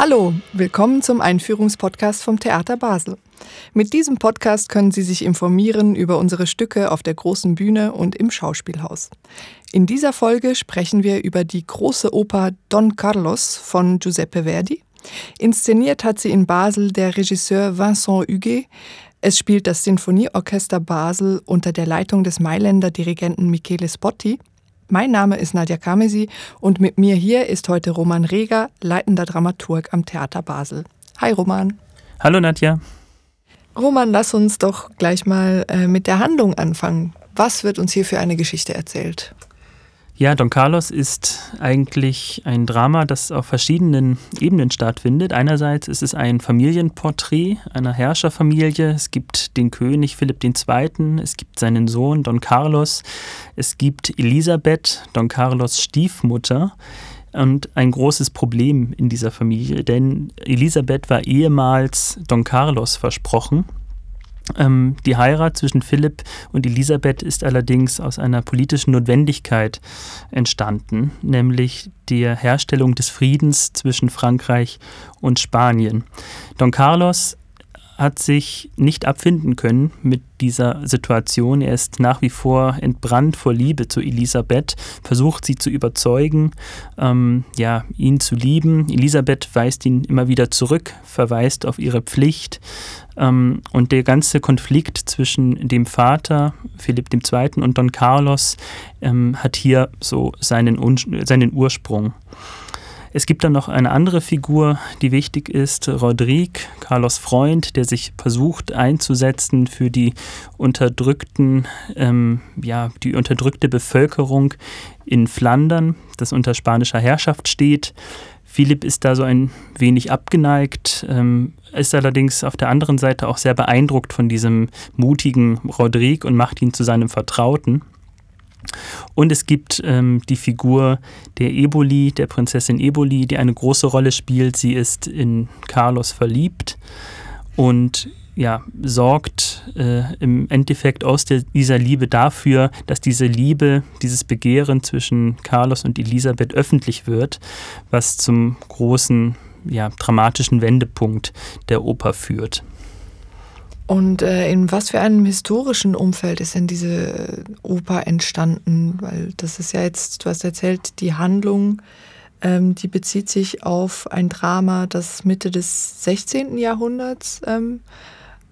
Hallo, willkommen zum Einführungspodcast vom Theater Basel. Mit diesem Podcast können Sie sich informieren über unsere Stücke auf der großen Bühne und im Schauspielhaus. In dieser Folge sprechen wir über die große Oper Don Carlos von Giuseppe Verdi. Inszeniert hat sie in Basel der Regisseur Vincent Huguet. Es spielt das Sinfonieorchester Basel unter der Leitung des Mailänder Dirigenten Michele Spotti mein Name ist Nadja Kamesi und mit mir hier ist heute Roman Reger, leitender Dramaturg am Theater Basel. Hi Roman. Hallo Nadja. Roman, lass uns doch gleich mal äh, mit der Handlung anfangen. Was wird uns hier für eine Geschichte erzählt? Ja, Don Carlos ist eigentlich ein Drama, das auf verschiedenen Ebenen stattfindet. Einerseits ist es ein Familienporträt einer Herrscherfamilie. Es gibt den König Philipp II., es gibt seinen Sohn Don Carlos, es gibt Elisabeth, Don Carlos Stiefmutter. Und ein großes Problem in dieser Familie, denn Elisabeth war ehemals Don Carlos versprochen die Heirat zwischen Philipp und Elisabeth ist allerdings aus einer politischen Notwendigkeit entstanden, nämlich der Herstellung des Friedens zwischen Frankreich und Spanien. Don Carlos hat sich nicht abfinden können mit dieser Situation. Er ist nach wie vor entbrannt vor Liebe zu Elisabeth, versucht sie zu überzeugen, ähm, ja, ihn zu lieben. Elisabeth weist ihn immer wieder zurück, verweist auf ihre Pflicht. Ähm, und der ganze Konflikt zwischen dem Vater, Philipp II., und Don Carlos ähm, hat hier so seinen, seinen Ursprung. Es gibt dann noch eine andere Figur, die wichtig ist, Rodrigue, Carlos Freund, der sich versucht einzusetzen für die unterdrückten, ähm, ja, die unterdrückte Bevölkerung in Flandern, das unter spanischer Herrschaft steht. Philipp ist da so ein wenig abgeneigt, ähm, ist allerdings auf der anderen Seite auch sehr beeindruckt von diesem mutigen Rodrigue und macht ihn zu seinem Vertrauten. Und es gibt ähm, die Figur der Eboli, der Prinzessin Eboli, die eine große Rolle spielt. Sie ist in Carlos verliebt und ja, sorgt äh, im Endeffekt aus der, dieser Liebe dafür, dass diese Liebe, dieses Begehren zwischen Carlos und Elisabeth öffentlich wird, was zum großen, ja, dramatischen Wendepunkt der Oper führt. Und äh, in was für einem historischen Umfeld ist denn diese Oper entstanden? Weil das ist ja jetzt, du hast erzählt, die Handlung, ähm, die bezieht sich auf ein Drama, das Mitte des 16. Jahrhunderts ähm,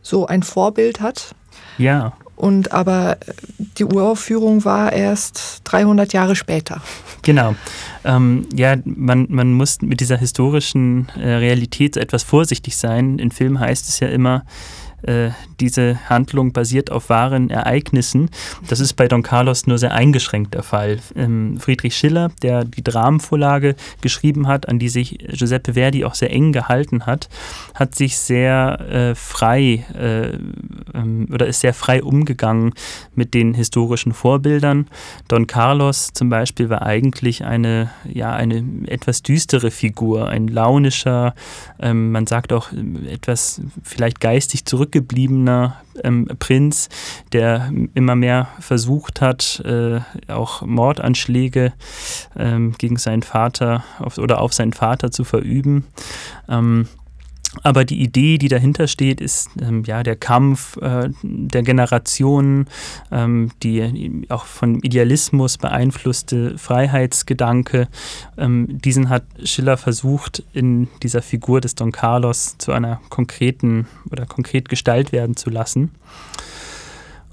so ein Vorbild hat. Ja. Und aber die Uraufführung war erst 300 Jahre später. Genau. Ähm, ja, man, man muss mit dieser historischen äh, Realität etwas vorsichtig sein. In Film heißt es ja immer, äh, diese Handlung basiert auf wahren Ereignissen. Das ist bei Don Carlos nur sehr eingeschränkt der Fall. Ähm, Friedrich Schiller, der die Dramenvorlage geschrieben hat, an die sich Giuseppe Verdi auch sehr eng gehalten hat, hat sich sehr äh, frei äh, ähm, oder ist sehr frei umgegangen mit den historischen Vorbildern. Don Carlos zum Beispiel war eigentlich eine, ja, eine etwas düstere Figur, ein launischer, ähm, man sagt auch etwas vielleicht geistig zurück zurückgebliebener ähm, Prinz, der immer mehr versucht hat, äh, auch Mordanschläge ähm, gegen seinen Vater auf, oder auf seinen Vater zu verüben. Ähm, aber die Idee, die dahinter steht, ist ähm, ja der Kampf äh, der Generationen, ähm, die auch von Idealismus beeinflusste Freiheitsgedanke. Ähm, diesen hat Schiller versucht, in dieser Figur des Don Carlos zu einer konkreten oder konkret Gestalt werden zu lassen.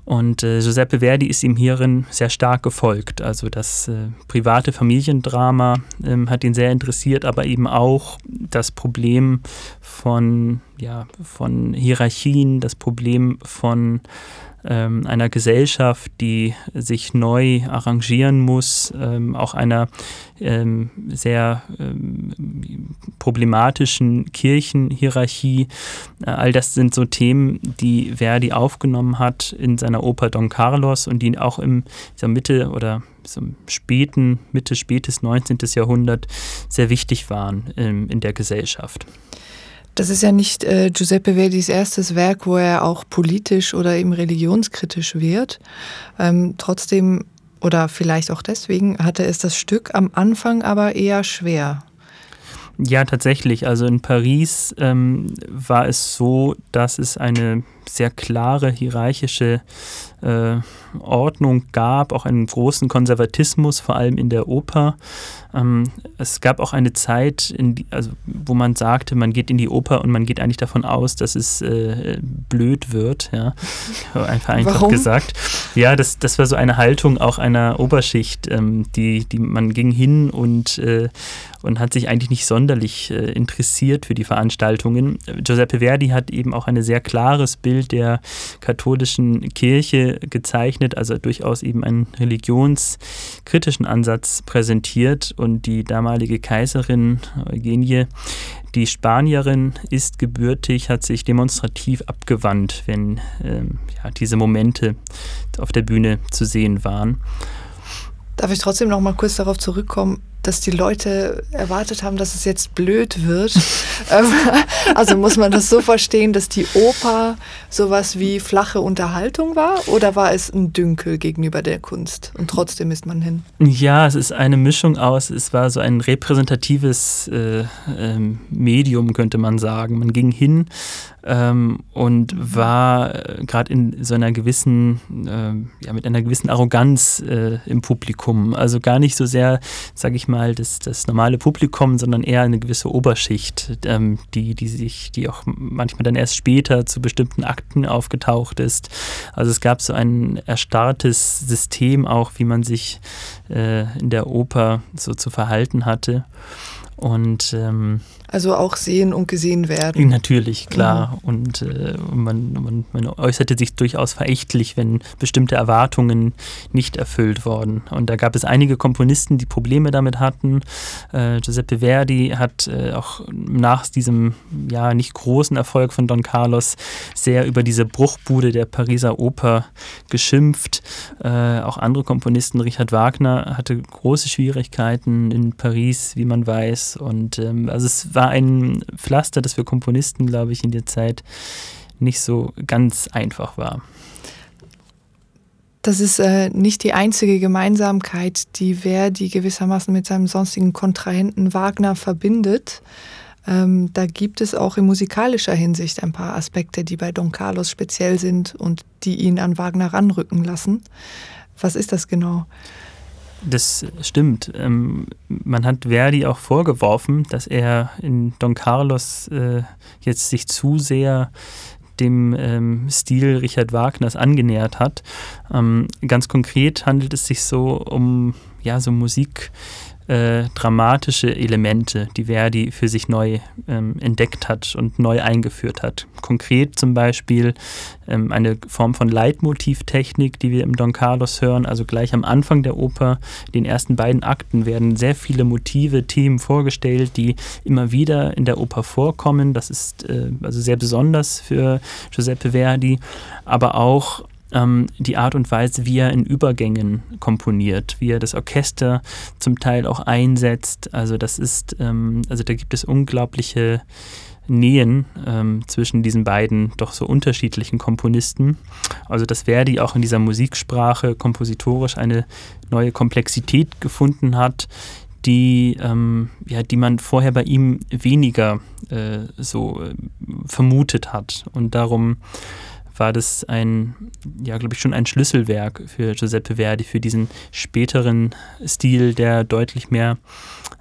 Und äh, Giuseppe Verdi ist ihm hierin sehr stark gefolgt. Also das äh, private Familiendrama ähm, hat ihn sehr interessiert, aber eben auch das Problem von, ja, von Hierarchien, das Problem von ähm, einer Gesellschaft, die sich neu arrangieren muss, ähm, auch einer ähm, sehr ähm, problematischen Kirchenhierarchie. Äh, all das sind so Themen, die Verdi aufgenommen hat in seiner Oper Don Carlos und die auch im dieser Mitte oder so späten, Mitte, spätes 19. Jahrhundert sehr wichtig waren ähm, in der Gesellschaft. Das ist ja nicht äh, Giuseppe Verdis erstes Werk, wo er auch politisch oder eben religionskritisch wird. Ähm, trotzdem oder vielleicht auch deswegen hatte es das Stück am Anfang aber eher schwer. Ja, tatsächlich. Also in Paris ähm, war es so, dass es eine sehr klare hierarchische äh, Ordnung gab, auch einen großen Konservatismus, vor allem in der Oper. Ähm, es gab auch eine Zeit, die, also, wo man sagte, man geht in die Oper und man geht eigentlich davon aus, dass es äh, blöd wird, ja. Einfach, einfach Warum? gesagt. Ja, das, das war so eine Haltung auch einer Oberschicht, ähm, die, die man ging hin und, äh, und hat sich eigentlich nicht sonderlich äh, interessiert für die Veranstaltungen. Giuseppe Verdi hat eben auch ein sehr klares Bild der katholischen Kirche gezeichnet, also durchaus eben einen religionskritischen Ansatz präsentiert und die damalige Kaiserin Eugenie die Spanierin ist gebürtig, hat sich demonstrativ abgewandt, wenn ähm, ja, diese Momente auf der Bühne zu sehen waren. Darf ich trotzdem noch mal kurz darauf zurückkommen? Dass die Leute erwartet haben, dass es jetzt blöd wird. Ähm, also muss man das so verstehen, dass die Oper sowas wie flache Unterhaltung war oder war es ein Dünkel gegenüber der Kunst und trotzdem ist man hin? Ja, es ist eine Mischung aus, es war so ein repräsentatives äh, äh, Medium, könnte man sagen. Man ging hin ähm, und war äh, gerade in so einer gewissen, äh, ja, mit einer gewissen Arroganz äh, im Publikum. Also gar nicht so sehr, sage ich mal, das, das normale Publikum, sondern eher eine gewisse Oberschicht, ähm, die, die sich, die auch manchmal dann erst später zu bestimmten Akten aufgetaucht ist. Also es gab so ein erstarrtes System auch, wie man sich äh, in der Oper so zu verhalten hatte. Und ähm, also auch sehen und gesehen werden. Natürlich, klar. Mhm. Und äh, man, man, man, äußerte sich durchaus verächtlich, wenn bestimmte Erwartungen nicht erfüllt wurden. Und da gab es einige Komponisten, die Probleme damit hatten. Äh, Giuseppe Verdi hat äh, auch nach diesem ja nicht großen Erfolg von Don Carlos sehr über diese Bruchbude der Pariser Oper geschimpft. Äh, auch andere Komponisten, Richard Wagner, hatte große Schwierigkeiten in Paris, wie man weiß. Und ähm, also es war war ein Pflaster, das für Komponisten, glaube ich, in der Zeit nicht so ganz einfach war. Das ist äh, nicht die einzige Gemeinsamkeit, die Verdi gewissermaßen mit seinem sonstigen Kontrahenten Wagner verbindet. Ähm, da gibt es auch in musikalischer Hinsicht ein paar Aspekte, die bei Don Carlos speziell sind und die ihn an Wagner ranrücken lassen. Was ist das genau? Das stimmt. Ähm, man hat Verdi auch vorgeworfen, dass er in Don Carlos äh, jetzt sich zu sehr dem ähm, Stil Richard Wagners angenähert hat. Ähm, ganz konkret handelt es sich so um ja so Musik, äh, dramatische Elemente, die Verdi für sich neu ähm, entdeckt hat und neu eingeführt hat. Konkret zum Beispiel ähm, eine Form von Leitmotivtechnik, die wir im Don Carlos hören. Also gleich am Anfang der Oper, den ersten beiden Akten, werden sehr viele Motive, Themen vorgestellt, die immer wieder in der Oper vorkommen. Das ist äh, also sehr besonders für Giuseppe Verdi, aber auch ähm, die Art und Weise, wie er in Übergängen komponiert, wie er das Orchester zum Teil auch einsetzt. Also das ist, ähm, also da gibt es unglaubliche Nähen ähm, zwischen diesen beiden doch so unterschiedlichen Komponisten. Also dass Verdi auch in dieser Musiksprache kompositorisch eine neue Komplexität gefunden hat, die, ähm, ja, die man vorher bei ihm weniger äh, so äh, vermutet hat. Und darum war das ein, ja, glaube ich, schon ein Schlüsselwerk für Giuseppe Verdi, für diesen späteren Stil, der deutlich mehr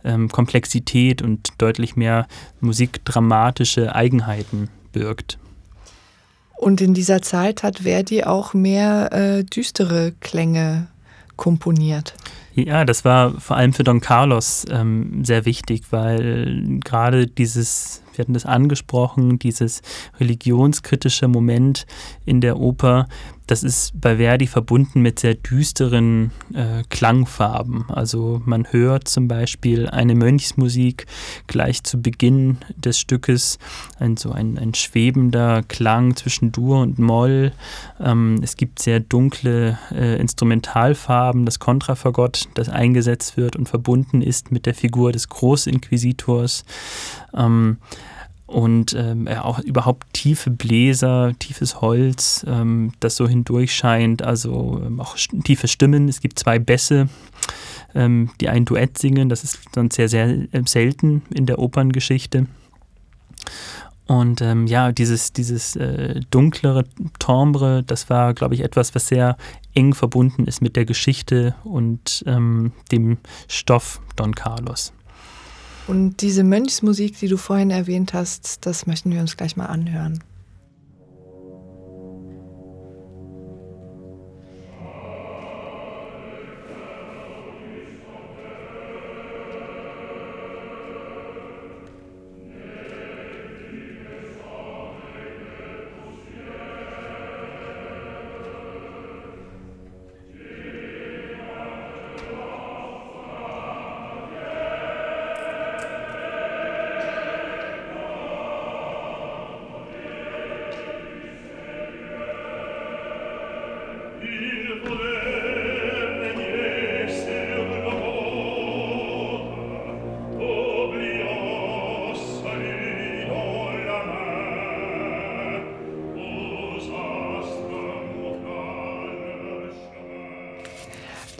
ähm, Komplexität und deutlich mehr musikdramatische Eigenheiten birgt. Und in dieser Zeit hat Verdi auch mehr äh, düstere Klänge komponiert. Ja, das war vor allem für Don Carlos ähm, sehr wichtig, weil gerade dieses wir hatten das angesprochen, dieses religionskritische Moment in der Oper, das ist bei Verdi verbunden mit sehr düsteren äh, Klangfarben. Also man hört zum Beispiel eine Mönchsmusik gleich zu Beginn des Stückes, ein, so ein, ein schwebender Klang zwischen Dur und Moll. Ähm, es gibt sehr dunkle äh, Instrumentalfarben, das Kontrafagott, das eingesetzt wird und verbunden ist mit der Figur des Großinquisitors. Ähm, und ähm, auch überhaupt tiefe Bläser, tiefes Holz, ähm, das so hindurch scheint, also ähm, auch tiefe Stimmen. Es gibt zwei Bässe, ähm, die ein Duett singen. Das ist dann sehr, sehr äh, selten in der Operngeschichte. Und ähm, ja, dieses, dieses äh, dunklere Timbre, das war, glaube ich, etwas, was sehr eng verbunden ist mit der Geschichte und ähm, dem Stoff Don Carlos. Und diese Mönchsmusik, die du vorhin erwähnt hast, das möchten wir uns gleich mal anhören.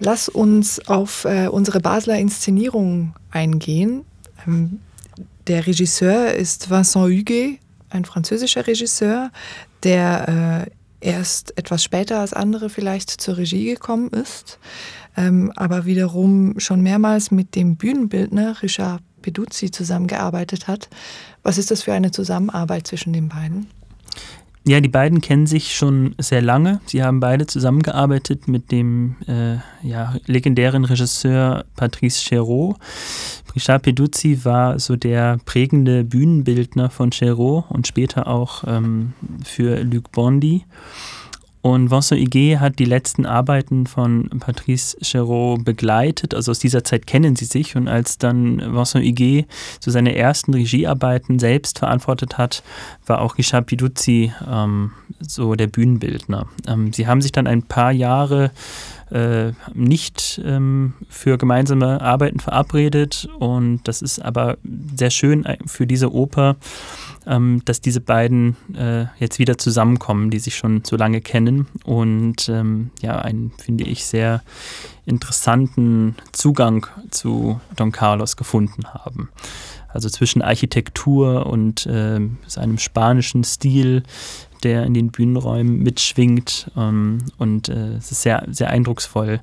Lass uns auf äh, unsere Basler Inszenierung eingehen. Ähm, der Regisseur ist Vincent Huguet, ein französischer Regisseur, der äh, erst etwas später als andere vielleicht zur Regie gekommen ist, ähm, aber wiederum schon mehrmals mit dem Bühnenbildner Richard Peduzzi zusammengearbeitet hat. Was ist das für eine Zusammenarbeit zwischen den beiden? Ja, die beiden kennen sich schon sehr lange. Sie haben beide zusammengearbeitet mit dem äh, ja, legendären Regisseur Patrice Chéreau. Richard Peduzzi war so der prägende Bühnenbildner von Chéreau und später auch ähm, für Luc Bondy. Und Vincent Higuet hat die letzten Arbeiten von Patrice Chéreau begleitet. Also aus dieser Zeit kennen sie sich. Und als dann Vincent Higuet so seine ersten Regiearbeiten selbst verantwortet hat, war auch Richard Piduzzi ähm, so der Bühnenbildner. Ähm, sie haben sich dann ein paar Jahre äh, nicht ähm, für gemeinsame Arbeiten verabredet. Und das ist aber sehr schön für diese Oper, ähm, dass diese beiden äh, jetzt wieder zusammenkommen, die sich schon so lange kennen und ähm, ja, einen, finde ich, sehr interessanten Zugang zu Don Carlos gefunden haben. Also zwischen Architektur und äh, seinem spanischen Stil, der in den Bühnenräumen mitschwingt. Ähm, und äh, es ist sehr, sehr eindrucksvoll,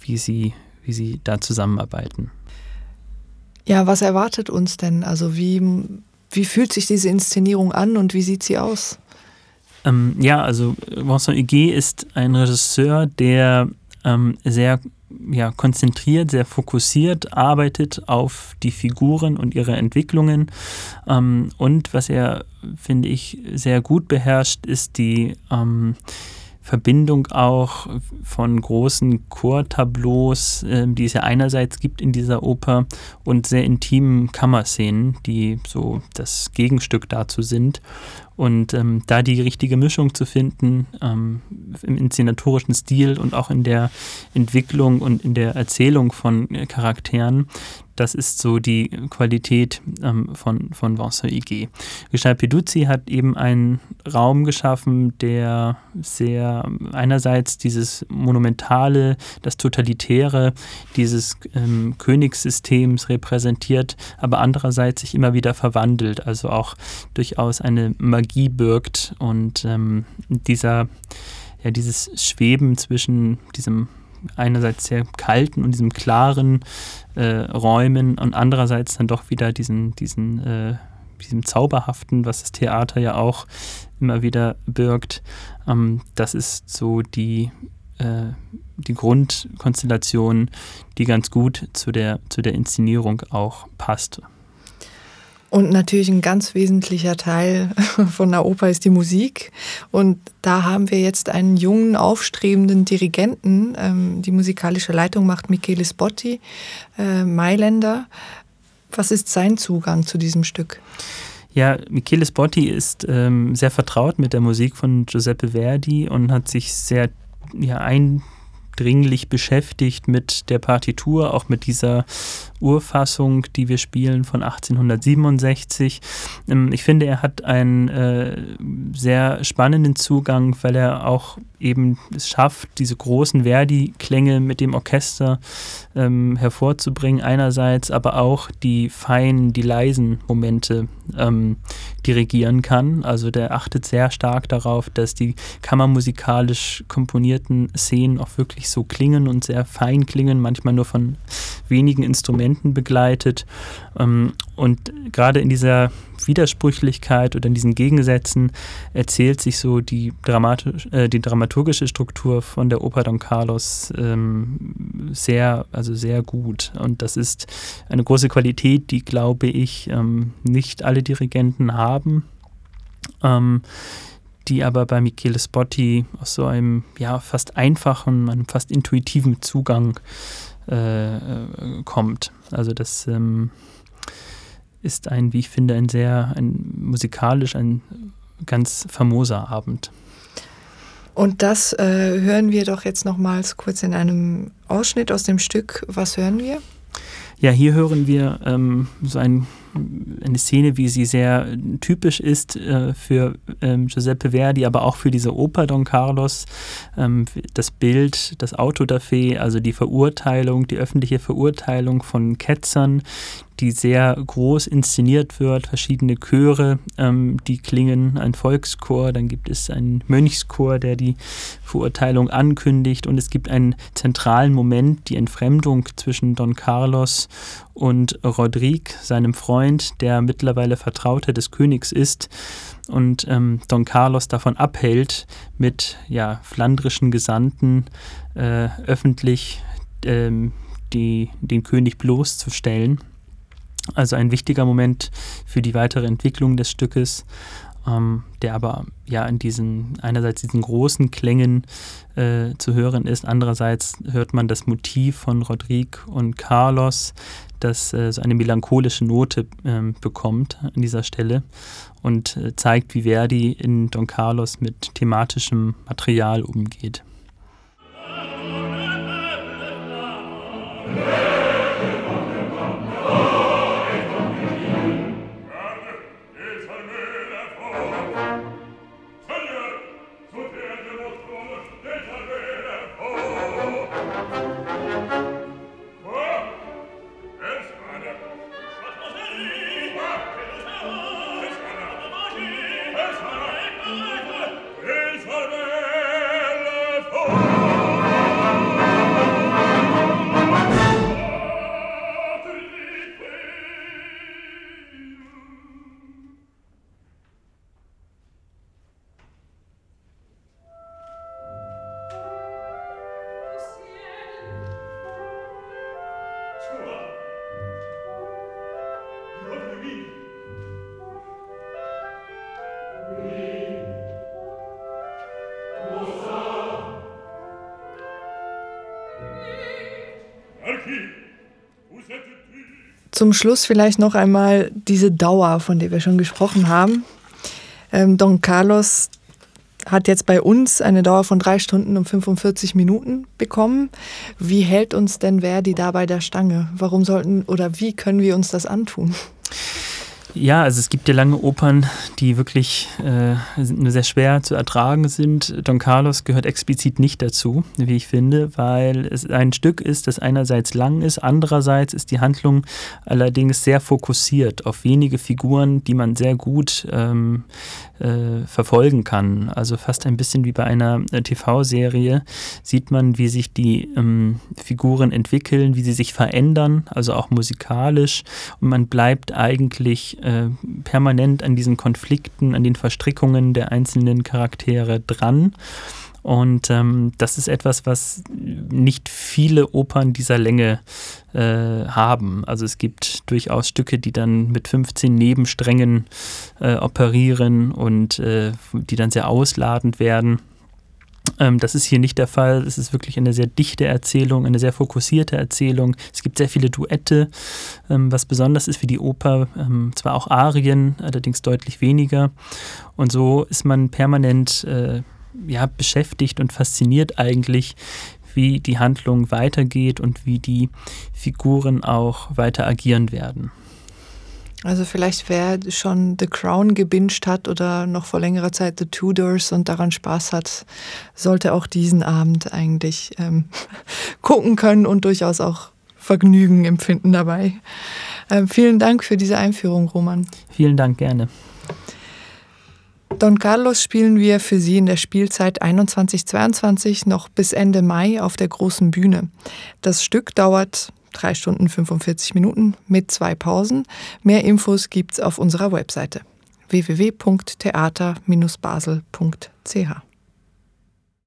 wie sie, wie sie da zusammenarbeiten. Ja, was erwartet uns denn? Also wie, wie fühlt sich diese Inszenierung an und wie sieht sie aus? Ähm, ja, also Vincent Huguet ist ein Regisseur, der ähm, sehr ja, konzentriert, sehr fokussiert arbeitet auf die Figuren und ihre Entwicklungen. Ähm, und was er, finde ich, sehr gut beherrscht, ist die ähm, Verbindung auch von großen Chortableaus, äh, die es ja einerseits gibt in dieser Oper, und sehr intimen Kammerszenen, die so das Gegenstück dazu sind. Und ähm, da die richtige Mischung zu finden ähm, im inszenatorischen Stil und auch in der Entwicklung und in der Erzählung von äh, Charakteren, das ist so die Qualität ähm, von, von Vincent Higuet. Richard Peduzzi hat eben einen Raum geschaffen, der sehr einerseits dieses Monumentale, das Totalitäre dieses ähm, Königssystems repräsentiert, aber andererseits sich immer wieder verwandelt, also auch durchaus eine Magie birgt und ähm, dieser, ja, dieses Schweben zwischen diesem einerseits sehr kalten und diesem klaren äh, Räumen und andererseits dann doch wieder diesen, diesen, äh, diesem Zauberhaften, was das Theater ja auch immer wieder birgt. Ähm, das ist so die, äh, die Grundkonstellation, die ganz gut zu der, zu der Inszenierung auch passt. Und natürlich ein ganz wesentlicher Teil von der Oper ist die Musik. Und da haben wir jetzt einen jungen, aufstrebenden Dirigenten. Ähm, die musikalische Leitung macht Michele Spotti, äh, Mailänder. Was ist sein Zugang zu diesem Stück? Ja, Michele Spotti ist ähm, sehr vertraut mit der Musik von Giuseppe Verdi und hat sich sehr ja, ein dringlich beschäftigt mit der Partitur, auch mit dieser Urfassung, die wir spielen von 1867. Ähm, ich finde, er hat einen äh, sehr spannenden Zugang, weil er auch eben es schafft, diese großen Verdi-Klänge mit dem Orchester ähm, hervorzubringen einerseits, aber auch die feinen, die leisen Momente ähm, dirigieren kann. Also der achtet sehr stark darauf, dass die kammermusikalisch komponierten Szenen auch wirklich so klingen und sehr fein klingen, manchmal nur von wenigen Instrumenten begleitet. Ähm, und gerade in dieser Widersprüchlichkeit oder in diesen Gegensätzen erzählt sich so die, dramatisch, äh, die dramaturgische Struktur von der Oper Don Carlos ähm, sehr, also sehr gut. Und das ist eine große Qualität, die, glaube ich, ähm, nicht alle Dirigenten haben. Ähm, die aber bei Michele Spotti aus so einem ja fast einfachen, einem fast intuitiven Zugang äh, äh kommt. Also das ähm, ist ein, wie ich finde, ein sehr, ein musikalisch, ein ganz famoser Abend. Und das äh, hören wir doch jetzt nochmals kurz in einem Ausschnitt aus dem Stück. Was hören wir? Ja, hier hören wir ähm, so ein, eine Szene, wie sie sehr typisch ist äh, für ähm, Giuseppe Verdi, aber auch für diese Oper Don Carlos. Ähm, das Bild, das Autodafé, also die Verurteilung, die öffentliche Verurteilung von Ketzern, die sehr groß inszeniert wird, verschiedene Chöre, ähm, die klingen, ein Volkschor, dann gibt es einen Mönchschor, der die Verurteilung ankündigt und es gibt einen zentralen Moment, die Entfremdung zwischen Don Carlos und Rodrigue, seinem Freund, der mittlerweile Vertrauter des Königs ist und ähm, Don Carlos davon abhält, mit ja, flandrischen Gesandten äh, öffentlich ähm, die, den König bloßzustellen. Also ein wichtiger Moment für die weitere Entwicklung des Stückes, ähm, der aber ja in diesen, einerseits diesen großen Klängen äh, zu hören ist, andererseits hört man das Motiv von Rodrigue und Carlos, das äh, so eine melancholische Note äh, bekommt an dieser Stelle und äh, zeigt, wie Verdi in Don Carlos mit thematischem Material umgeht. Zum Schluss vielleicht noch einmal diese Dauer, von der wir schon gesprochen haben. Ähm, Don Carlos hat jetzt bei uns eine Dauer von drei Stunden und 45 Minuten bekommen. Wie hält uns denn Verdi da bei der Stange? Warum sollten oder wie können wir uns das antun? Ja, also es gibt ja lange Opern, die wirklich äh, nur sehr schwer zu ertragen sind. Don Carlos gehört explizit nicht dazu, wie ich finde, weil es ein Stück ist, das einerseits lang ist, andererseits ist die Handlung allerdings sehr fokussiert auf wenige Figuren, die man sehr gut ähm, äh, verfolgen kann. Also fast ein bisschen wie bei einer äh, TV-Serie sieht man, wie sich die ähm, Figuren entwickeln, wie sie sich verändern, also auch musikalisch. Und man bleibt eigentlich äh, permanent an diesen Konflikten, an den Verstrickungen der einzelnen Charaktere dran. Und ähm, das ist etwas, was nicht viele Opern dieser Länge äh, haben. Also es gibt durchaus Stücke, die dann mit 15 Nebensträngen äh, operieren und äh, die dann sehr ausladend werden. Ähm, das ist hier nicht der Fall. Es ist wirklich eine sehr dichte Erzählung, eine sehr fokussierte Erzählung. Es gibt sehr viele Duette, ähm, was besonders ist für die Oper. Ähm, zwar auch Arien, allerdings deutlich weniger. Und so ist man permanent äh, ja, beschäftigt und fasziniert eigentlich, wie die Handlung weitergeht und wie die Figuren auch weiter agieren werden. Also vielleicht wer schon The Crown gebinged hat oder noch vor längerer Zeit The Tudors und daran Spaß hat, sollte auch diesen Abend eigentlich ähm, gucken können und durchaus auch Vergnügen empfinden dabei. Ähm, vielen Dank für diese Einführung, Roman. Vielen Dank, gerne. Don Carlos spielen wir für Sie in der Spielzeit 21-22 noch bis Ende Mai auf der großen Bühne. Das Stück dauert 3 Stunden 45 Minuten mit zwei Pausen. Mehr Infos gibt's auf unserer Webseite www.theater-basel.ch.